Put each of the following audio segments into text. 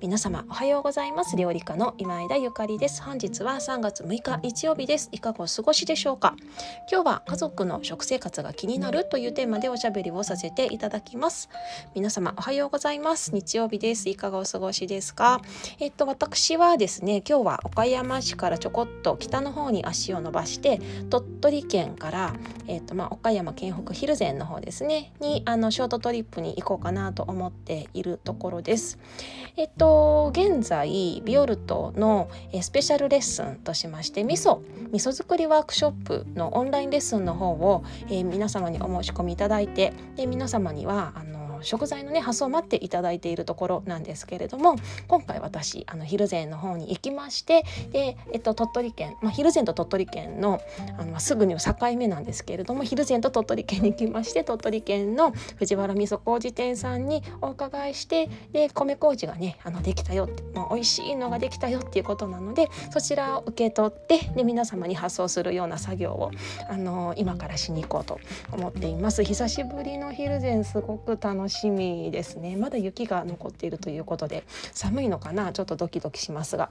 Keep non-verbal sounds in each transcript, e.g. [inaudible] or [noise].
皆様おはようございます。料理家の今枝ゆかりです。本日は3月6日日曜日です。いかがお過ごしでしょうか。今日は家族の食生活が気になるというテーマでおしゃべりをさせていただきます。皆様おはようございます。日曜日です。いかがお過ごしですか。えっと私はですね今日は岡山市からちょこっと北の方に足を伸ばして鳥取県からえっとまあ岡山県北蒜山の方ですね。にあのショートトリップに行こうかなと思っているところです。えっと現在ビオルトのスペシャルレッスンとしまして味噌味噌作りワークショップのオンラインレッスンの方を、えー、皆様にお申し込みいただいてで皆様にはあの食材のね発送を待っていただいているところなんですけれども今回私あの蒜山の方に行きましてで、えっと、鳥取県、まあ、蒜山と鳥取県のあのすぐに境目なんですけれども蒜山と鳥取県に行きまして鳥取県の藤原味噌麹店さんにお伺いしてで米麹がねあのできたよってもう美味しいのができたよっていうことなのでそちらを受け取ってで皆様に発送するような作業をあの今からしに行こうと思っています。久しぶりの蒜山すごく楽しみですね。まだ雪が残っているということで寒いのかな？ちょっとドキドキしますが。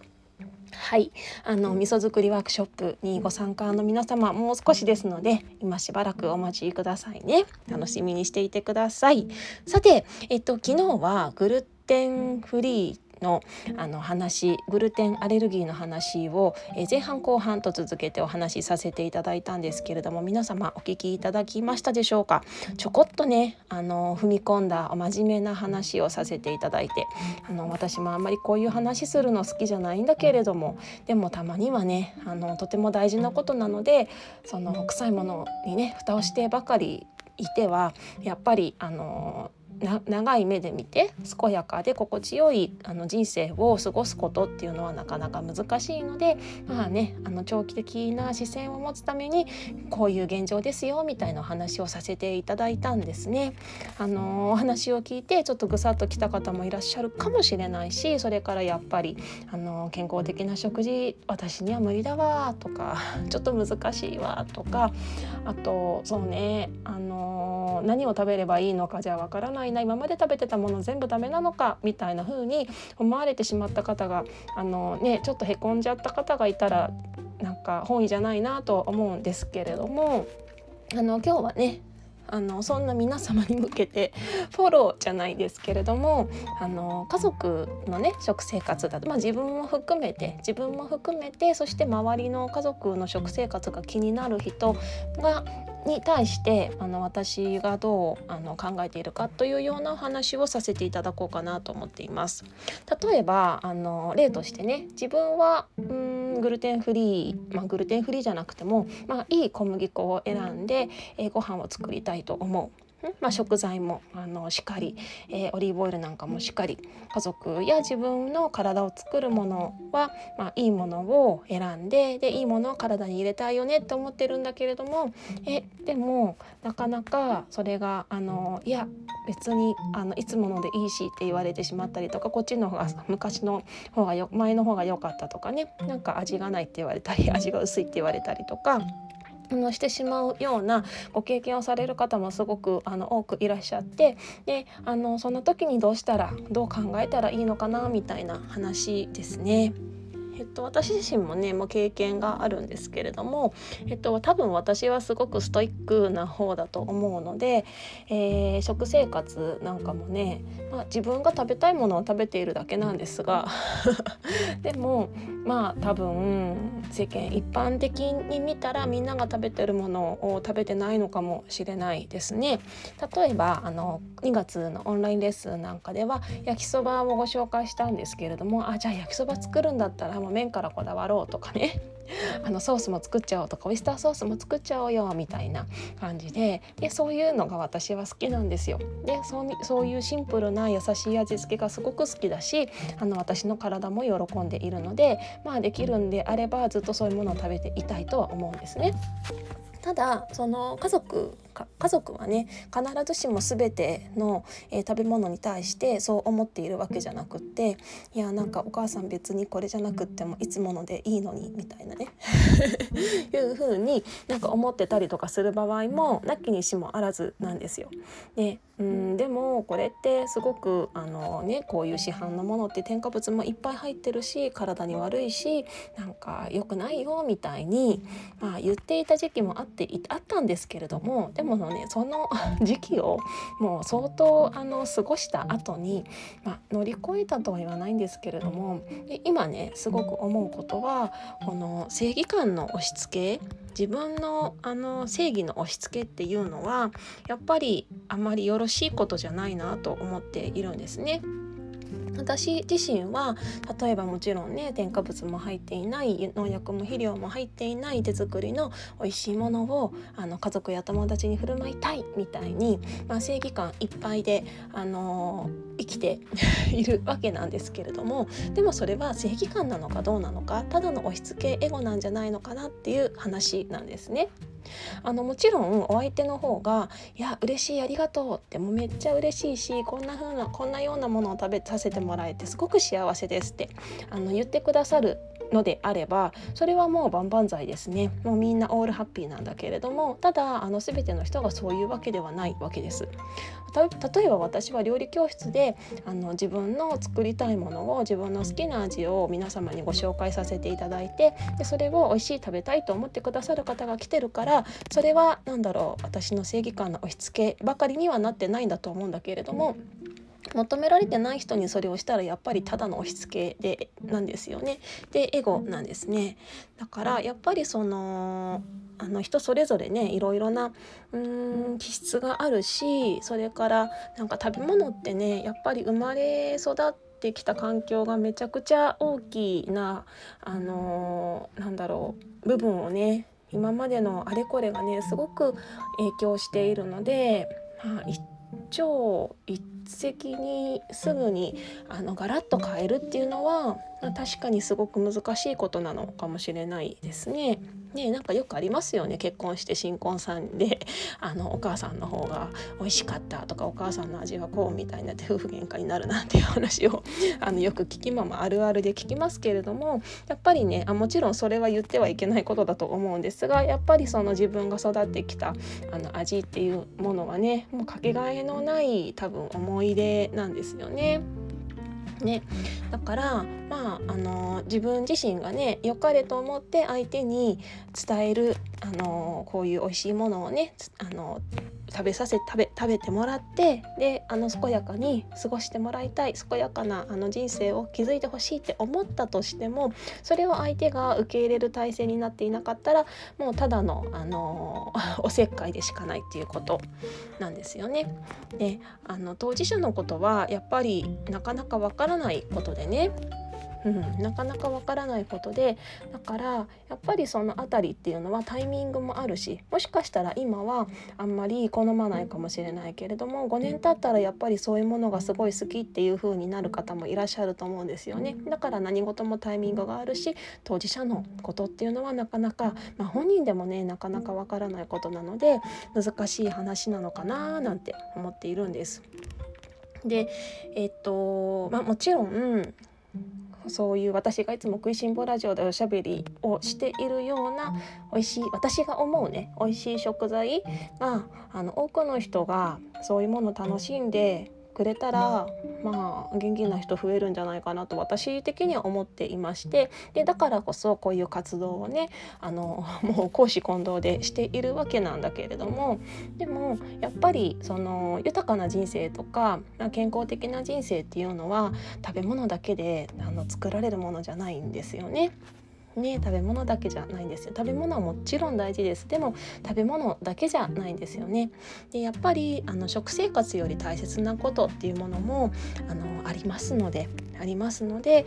はい、あの味噌作りワークショップにご参加の皆様もう少しですので今しばらくお待ちくださいね。楽しみにしていてください。さてえっと昨日はグルテンフリーのあの話グルテンアレルギーの話を、え前半後半と続けてお話しさせていただいたんですけれども皆様お聞きいただきましたでしょうか？ちょこっとねあの踏み込んだ真面目な話をさせていただいてあの私もあんまりこういう話するの好きじゃないんだけれどもでもたまにはねあのとても大事なことなのでその臭いものにね蓋をしてばかりいてはやっぱりあの長い目で見て健やかで心地よいあの人生を過ごすことっていうのはなかなか難しいのでまあねあの長期的な視線を持つためにこういう現状ですよみたいなお話をさせていただいたんですね。あのお話を聞いてちょっとぐさっときた方もいらっしゃるかもしれないしそれからやっぱりあの健康的な食事私には無理だわとかちょっと難しいわとかあとそうねあの何を食べればいいのかじゃわからないな今まで食べてたもの全部ダメなのかみたいな風に思われてしまった方があの、ね、ちょっとへこんじゃった方がいたらなんか本意じゃないなと思うんですけれどもあの今日はねあのそんな皆様に向けてフォローじゃないですけれどもあの家族のね食生活だと、まあ、自分も含めて自分も含めてそして周りの家族の食生活が気になる人がに対してあの私がどうあの考えているかというようなお話をさせていただこうかなと思っています。例えばあの例としてね自分はうんグルテンフリー、まあ、グルテンフリーじゃなくても、まあ、いい小麦粉を選んで、えー、ご飯を作りたいと思う。まあ、食材もあのしっかり、えー、オリーブオイルなんかもしっかり家族や自分の体を作るものは、まあ、いいものを選んででいいものを体に入れたいよねって思ってるんだけれどもえでもなかなかそれがあのいや別にあのいつものでいいしって言われてしまったりとかこっちの方が昔の方がよ前の方が良かったとかねなんか味がないって言われたり味が薄いって言われたりとか。のしてしまうようなご経験をされる方もすごくあの多くいらっしゃってであのそんな時にどうしたらどう考えたらいいのかなみたいな話ですね。っと、私自身もねもう経験があるんですけれども、えっと、多分私はすごくストイックな方だと思うので、えー、食生活なんかもね、まあ、自分が食べたいものを食べているだけなんですが [laughs] でもまあ多分世間一般的に見たらみんなが食べてるものを食べてないのかもしれないですね。例えばあの2月のオンラインレッスンなんかでは焼きそばをご紹介したんですけれどもあじゃあ焼きそば作るんだったらもう麺からこだわろうとかね [laughs] あのソースも作っちゃおうとかオイスターソースも作っちゃおうよみたいな感じででそういうのが私は好きなんですよ。でそういうシンプルな優しい味付けがすごく好きだしあの私の体も喜んでいるのでまあできるんであればずっとそういうものを食べていたいとは思うんですね。ただその家族家族はね必ずしも全ての、えー、食べ物に対してそう思っているわけじゃなくっていやなんかお母さん別にこれじゃなくってもいつものでいいのにみたいなね [laughs] いう風になんか思ってたりとかする場合もなきにしもあらずなんですよ。でうんでもこれってすごくあの、ね、こういう市販のものって添加物もいっぱい入ってるし体に悪いしなんか良くないよみたいに、まあ、言っていた時期もあってあったんですけれどもでもねその [laughs] 時期をもう相当あの過ごした後に、まあ、乗り越えたとは言わないんですけれども今ねすごく思うことはこの正義感の押し付け自分のあの正義の押し付けっていうのはやっぱりあまりよろしいことじゃないなと思っているんですね。私自身は例えばもちろんね添加物も入っていない農薬も肥料も入っていない手作りの美味しいものをあの家族や友達に振る舞いたいみたいに、まあ、正義感いっぱいで、あのー、生きて [laughs] いるわけなんですけれどもでもそれは正義感なのかどうなのかただの押し付けエゴなんじゃないのかなっていう話なんですね。あのもちろんお相手の方が「いや嬉しいありがとう」ってもうめっちゃ嬉しいしこんな風なこんなようなものを食べさせてもらえてすごく幸せですってあの言ってくださるのであればそれはもう万々歳ですねもうみんなオールハッピーなんだけれどもただあの全ての人がそういうわけではないわけです例えば私は料理教室であの自分の作りたいものを自分の好きな味を皆様にご紹介させていただいてでそれを美味しい食べたいと思ってくださる方が来てるからそれは何だろう私の正義感の押し付けばかりにはなってないんだと思うんだけれども。求められてない人にそれをしたらやっぱりただの押し付けでなんですよね。でエゴなんですね。だからやっぱりそのあの人それぞれねいろいろなうん気質があるしそれからなんか食べ物ってねやっぱり生まれ育ってきた環境がめちゃくちゃ大きなあのー、なんだろう部分をね今までのあれこれがねすごく影響しているので、まあ、一朝一石にすぐにあのガラッと変えるっていうのは確かにすごく難しいことなのかもしれないですね。ねなんかよくありますよね結婚して新婚さんで [laughs] あのお母さんの方が美味しかったとかお母さんの味はこうみたいなって夫婦喧嘩になるなんていう話を [laughs] あのよく聞きままあるあるで聞きますけれどもやっぱりねあもちろんそれは言ってはいけないことだと思うんですがやっぱりその自分が育ってきたあの味っていうものはねもうかけがえのない多分思い出なんですよね。ね、だからまああの自分自身がね良かれと思って相手に伝えるあのこういう美味しいものをねあの食べさせ食べ食べてもらってであの健やかに過ごしてもらいたい健やかなあの人生を築いてほしいって思ったとしてもそれを相手が受け入れる体制になっていなかったらもうただのあの [laughs] おせっかいでしかないっていうことなんですよね。であの当事者のことはやっぱりなかなかわからないことでねうん、なかなかわからないことでだからやっぱりその辺りっていうのはタイミングもあるしもしかしたら今はあんまり好まないかもしれないけれども5年経ったらやっぱりそういうものがすごい好きっていう風になる方もいらっしゃると思うんですよねだから何事もタイミングがあるし当事者のことっていうのはなかなか、まあ、本人でもねなかなかわからないことなので難しい話なのかななんて思っているんです。でえっとまあもちろんそういう私がいつも食いしん坊ラジオでおしゃべりをしているような美味しい私が思うね美味しい食材があの多くの人がそういうものを楽しんでくれたらまあ元気な人増えるんじゃないかなと私的には思っていましてでだからこそこういう活動をねあの [laughs] もう公私混同でしているわけなんだけれどもでもやっぱりその豊かな人生とか健康的な人生っていうのは食べ物だけであの作られるものじゃないんですよね。ね食べ物だけじゃないんですよ食べ物はもちろん大事ですでも食べ物だけじゃないんですよねでやっぱりあの食生活より大切なことっていうものもあのありますのでありますので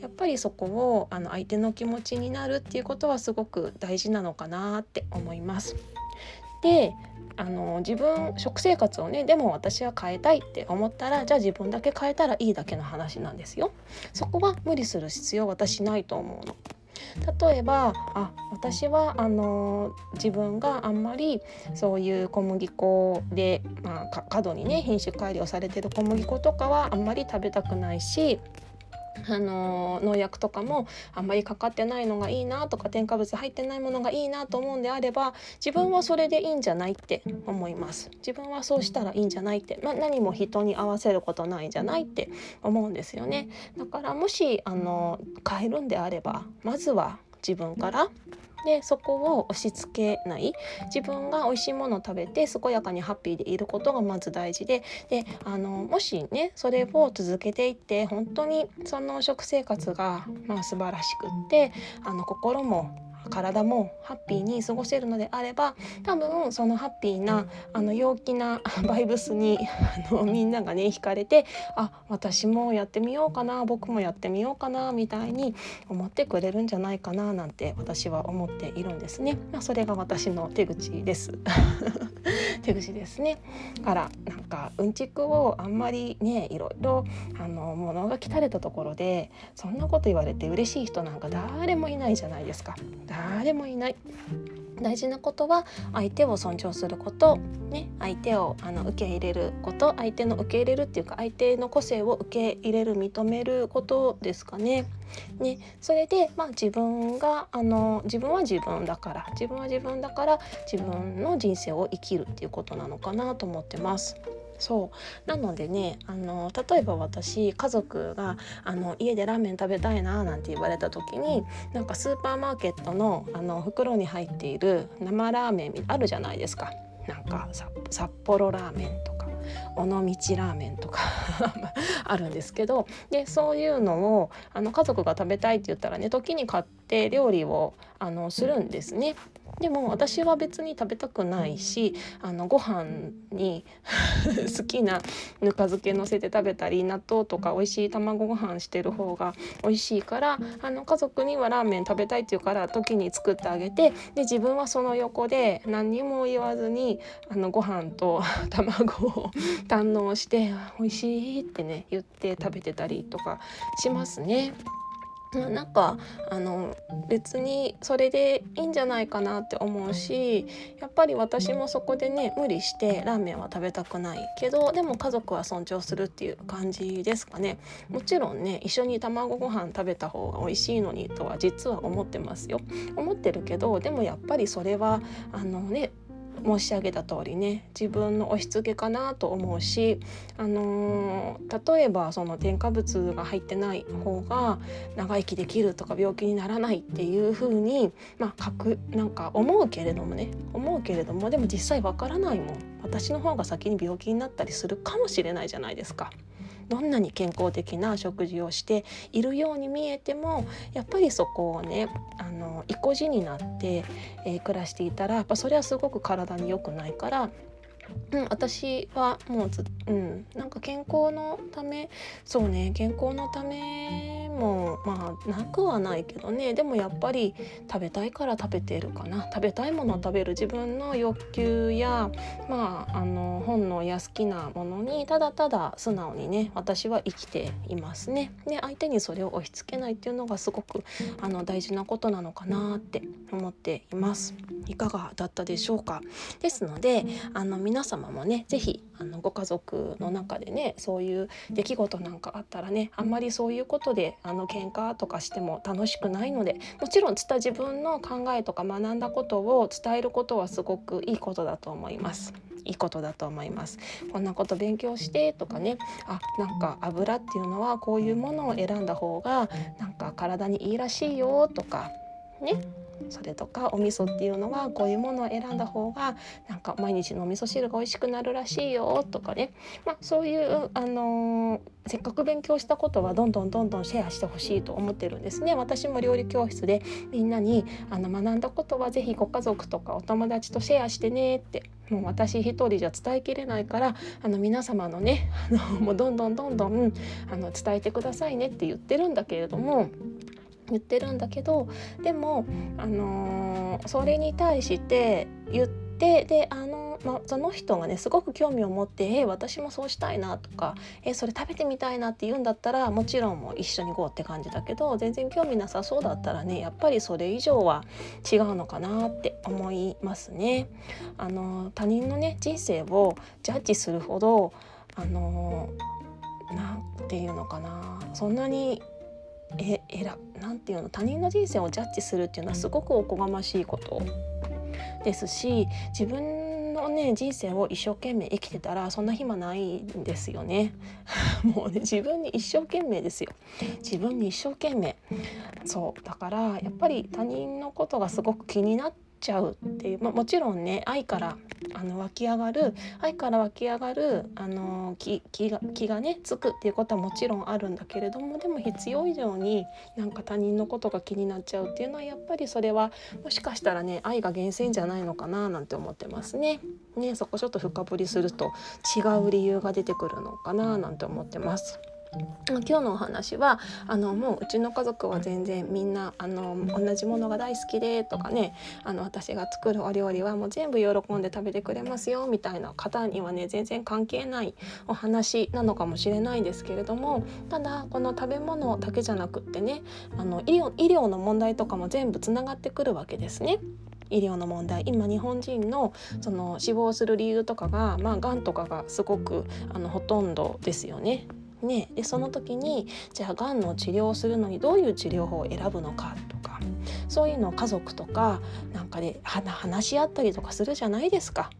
やっぱりそこをあの相手の気持ちになるっていうことはすごく大事なのかなって思います。であの自分食生活をねでも私は変えたいって思ったらじゃあ自分だけ変えたらいいだけの話なんですよ。そこは無理する必要私ないと思うの。例えばあ私はあの自分があんまりそういう小麦粉で、まあ、過度にね品種改良されてる小麦粉とかはあんまり食べたくないしあの農薬とかもあんまりかかってないのがいいなとか添加物入ってないものがいいなと思うんであれば自分はそれでいいんじゃないって思います。自分はそうしたらいいんじゃないって、まあ、何も人に合わせることないんじゃないって思うんですよね。だからもしあの変えるんであればまずは自分からでそこを押し付けない。自分が美味しいものを食べて健やかにハッピーでいることがまず大事で。であのもしねそれを続けていって本当にその食生活が、まあ、素晴らしくってあの心も体もハッピーに過ごせるのであれば多分そのハッピーなあの陽気なバイブスにあのみんながね惹かれてあ私もやってみようかな僕もやってみようかなみたいに思ってくれるんじゃないかななんて私は思っているんですね。まあ、それが私の手口です [laughs] 手口ですね。からなんかうんちくをあんまりねいろいろあの物が汚れたところでそんなこと言われて嬉しい人なんか誰もいないじゃないですか。誰もいない大事なことは相手を尊重すること、ね、相手をあの受け入れること相手の受け入れるっていうか相手の個性を受け入れる認めることですかね。ねそれで、まあ、自分があの自分は自分だから自分は自分だから自分の人生を生きるっていうことなのかなと思ってます。そうなのでねあの例えば私家族があの家でラーメン食べたいななんて言われた時になんかスーパーマーケットのあの袋に入っている生ラーメンあるじゃないですか。なんか札幌ラーメンとか尾道ラーメンとか [laughs] あるんですけどでそういうのをあの家族が食べたいって言ったらね時に買って料理をあのするんですね。でも私は別に食べたくないしあのご飯に [laughs] 好きなぬか漬けのせて食べたり納豆とか美味しい卵ご飯してる方が美味しいからあの家族にはラーメン食べたいっていうから時に作ってあげてで自分はその横で何にも言わずにあのご飯と [laughs] 卵を堪能して美味しいってね言って食べてたりとかしますね。なんかあの別にそれでいいんじゃないかなって思うしやっぱり私もそこでね無理してラーメンは食べたくないけどでも家族は尊重するっていう感じですかね。もちろんね一緒に卵ご飯食べた方が美味しいのにとは実は思ってますよ。思ってるけどでもやっぱりそれはあのね申し上げた通りね自分の押し付けかなと思うし、あのー、例えばその添加物が入ってない方が長生きできるとか病気にならないっていう風にまあくなんか思うけれどもね思うけれどもでも実際わからないもん私の方が先に病気になったりするかもしれないじゃないですか。どんなに健康的な食事をしているように見えてもやっぱりそこをねあの意固地になって、えー、暮らしていたらやっぱそれはすごく体に良くないからうん、私はもうず、うん、なんか健康のためそうね健康のためもまあなくはないけどねでもやっぱり食べたいから食べてるかな食べたいものを食べる自分の欲求やまああの本能や好きなものにただただ素直にね私は生きていますね。で相手にそれを押し付けないっていうのがすごくあの大事なことなのかなって思っています。いかがだったでしょうかですのであの皆様もね是非あのご家族の中でねそういう出来事なんかあったらねあんまりそういうことであの喧嘩とかしても楽しくないのでもちろん自分の考えとか学んだことを伝えることはすごくいいことだと思います。いいことだと思います。こんなこと勉強してとかねあなんか油っていうのはこういうものを選んだ方がなんか体にいいらしいよとかねそれとかお味噌っていうのはこういうものを選んだ方がなんか毎日のお味噌汁が美味しくなるらしいよとかね、まあ、そういう、あのー、せっかく勉強したことはどんどんどんどんシェアしてほしいと思ってるんですね。私も料理教室でみんなにあの学んだことは是非ご家族とかお友達とシェアしてねってもう私一人じゃ伝えきれないからあの皆様のねあのもうどんどんどんどんあの伝えてくださいねって言ってるんだけれども。言ってるんだけどでも、あのー、それに対して言ってであの、まあ、その人がねすごく興味を持って「え私もそうしたいな」とか「えそれ食べてみたいな」って言うんだったらもちろんもう一緒に GO って感じだけど全然興味なさそうだったらねやっぱりそれ以上は違うのかなって思いますね。あの他人のね人生をジャッジするほどあのなんていうのかなそんなにええらなんていうの他人の人生をジャッジするっていうのはすごくおこがましいこと。ですし自分のね人生を一生懸命生きてたらそんな暇ないんですよね。[laughs] もうね自分に一生懸命ですよ。自分に一生懸命。そうだからやっぱり他人のことがすごく気になってちゃうっていう、まあ、もちろんね愛からあの湧き上がる愛から湧き上がるあの気気が気がねつくっていうことはもちろんあるんだけれどもでも必要以上になんか他人のことが気になっちゃうっていうのはやっぱりそれはもしかしたらね愛が源泉じゃないのかななんて思ってますね。ねそこちょっと深掘りすると違う理由が出てくるのかななんて思ってます。今日のお話はあのもううちの家族は全然みんなあの同じものが大好きでとかねあの私が作るお料理はもう全部喜んで食べてくれますよみたいな方にはね全然関係ないお話なのかもしれないんですけれどもただこの食べ物だけじゃなくってねあの医療医療の問題とかも全部つながってくるわけですね。医療の問題今日本人のその死亡する理由とかがまあがんとかがすごくあのほとんどですよね。ね、でその時にじゃあがんの治療をするのにどういう治療法を選ぶのかとかそういうのを家族とかなんかで話し合ったりとかするじゃないですか。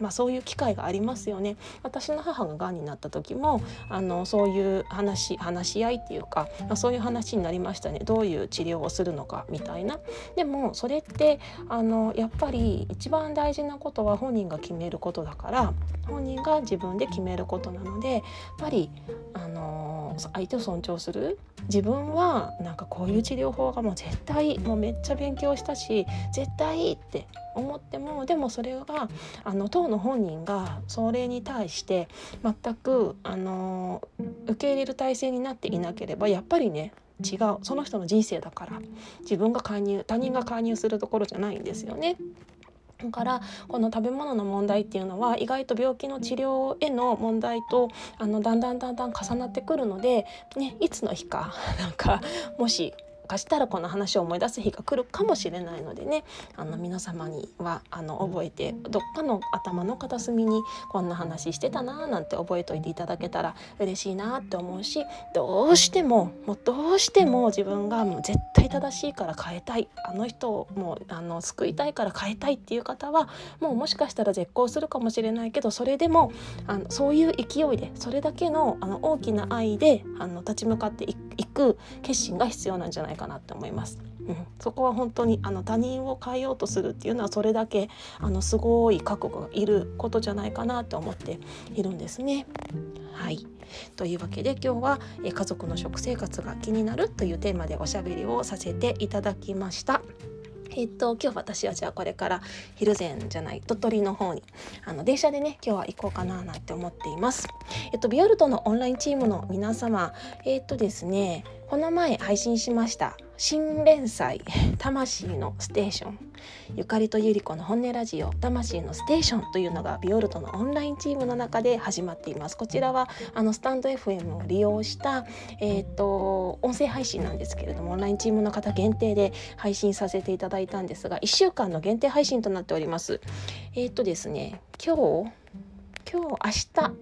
まあ、そういう機会がありますよね。私の母ががんになった時もあのそういう話話し合いっていうか、まあ、そういう話になりましたね。どういう治療をするのかみたいな。でもそれってあのやっぱり一番大事なことは本人が決めることだから本人が自分で決めることなのでやっぱりあの相手を尊重する自分はなんかこういう治療法がもう絶対もうめっちゃ勉強したし絶対いいって思ってもでもそれがあの当の本人がそれに対して全くあの受け入れる体制になっていなければやっぱりね違うその人の人生だから自分が介入他人が介入するところじゃないんですよね。だからこの食べ物の問題っていうのは意外と病気の治療への問題とあのだんだんだんだん重なってくるので、ね、いつの日かなんかもしかしたらこの話を思い出す日が来るかもしれないのでねあの皆様にはあの覚えてどっかの頭の片隅にこんな話してたなーなんて覚えておいていただけたら嬉しいなって思うしどうしてももうどうしても自分がもう絶対正しいから変えたいあの人をもうあの救いたいから変えたいっていう方はもうもしかしたら絶交するかもしれないけどそれでもあのそういう勢いでそれだけのあの大きな愛であの立ち向かっていく決心が必要なんじゃないかなって思います。うん、そこは本当にあの他人を変えようとするっていうのはそれだけあのすごい覚悟がいることじゃないかなと思っているんですね。はいというわけで今日は家族の食生活が気になるというテーマでおしゃべりをさせていただきました。えっと、今日私はじゃあこれから昼前じゃない鳥取の方にあの電車でね今日は行こうかななんて思っています。えっとビオルトのオンラインチームの皆様えっとですねこの前配信しました新連載「魂のステーション」ゆかりとゆり子の本音ラジオ「魂のステーション」というのがビオルトのオンラインチームの中で始まっています。こちらはあのスタンド FM を利用した、えーと、音声配信なんですけれどもオンラインチームの方限定で配信させていただいたんですが1週間の限定配信となっております。えっ、ー、とですね今日今日明日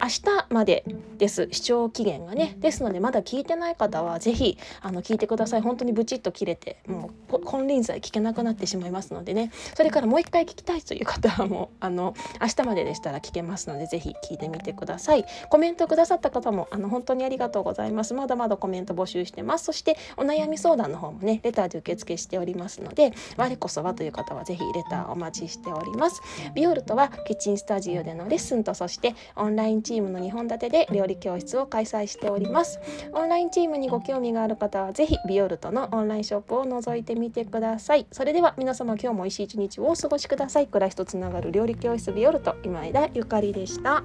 明日までです。視聴期限がね。ですのでまだ聞いてない方は是非あの聞いてください。本当にブチッと切れてもう金輪際聞けなくなってしまいますのでね。それからもう一回聞きたいという方はもうあの明日まででしたら聞けますので是非聞いてみてください。コメントくださった方もあの本当にありがとうございます。まだまだコメント募集してます。そしてお悩み相談の方もねレターで受付しておりますので我こそはという方は是非レターお待ちしております。ビオルトはキッチンスタジオでのレッスンンとそしてオンラインチームの2本立てで料理教室を開催しております。オンラインチームにご興味がある方はぜひビオルトのオンラインショップを覗いてみてください。それでは皆様今日も美味しい一日をお過ごしください。暮らしとつながる料理教室ビオルト今枝ゆかりでした。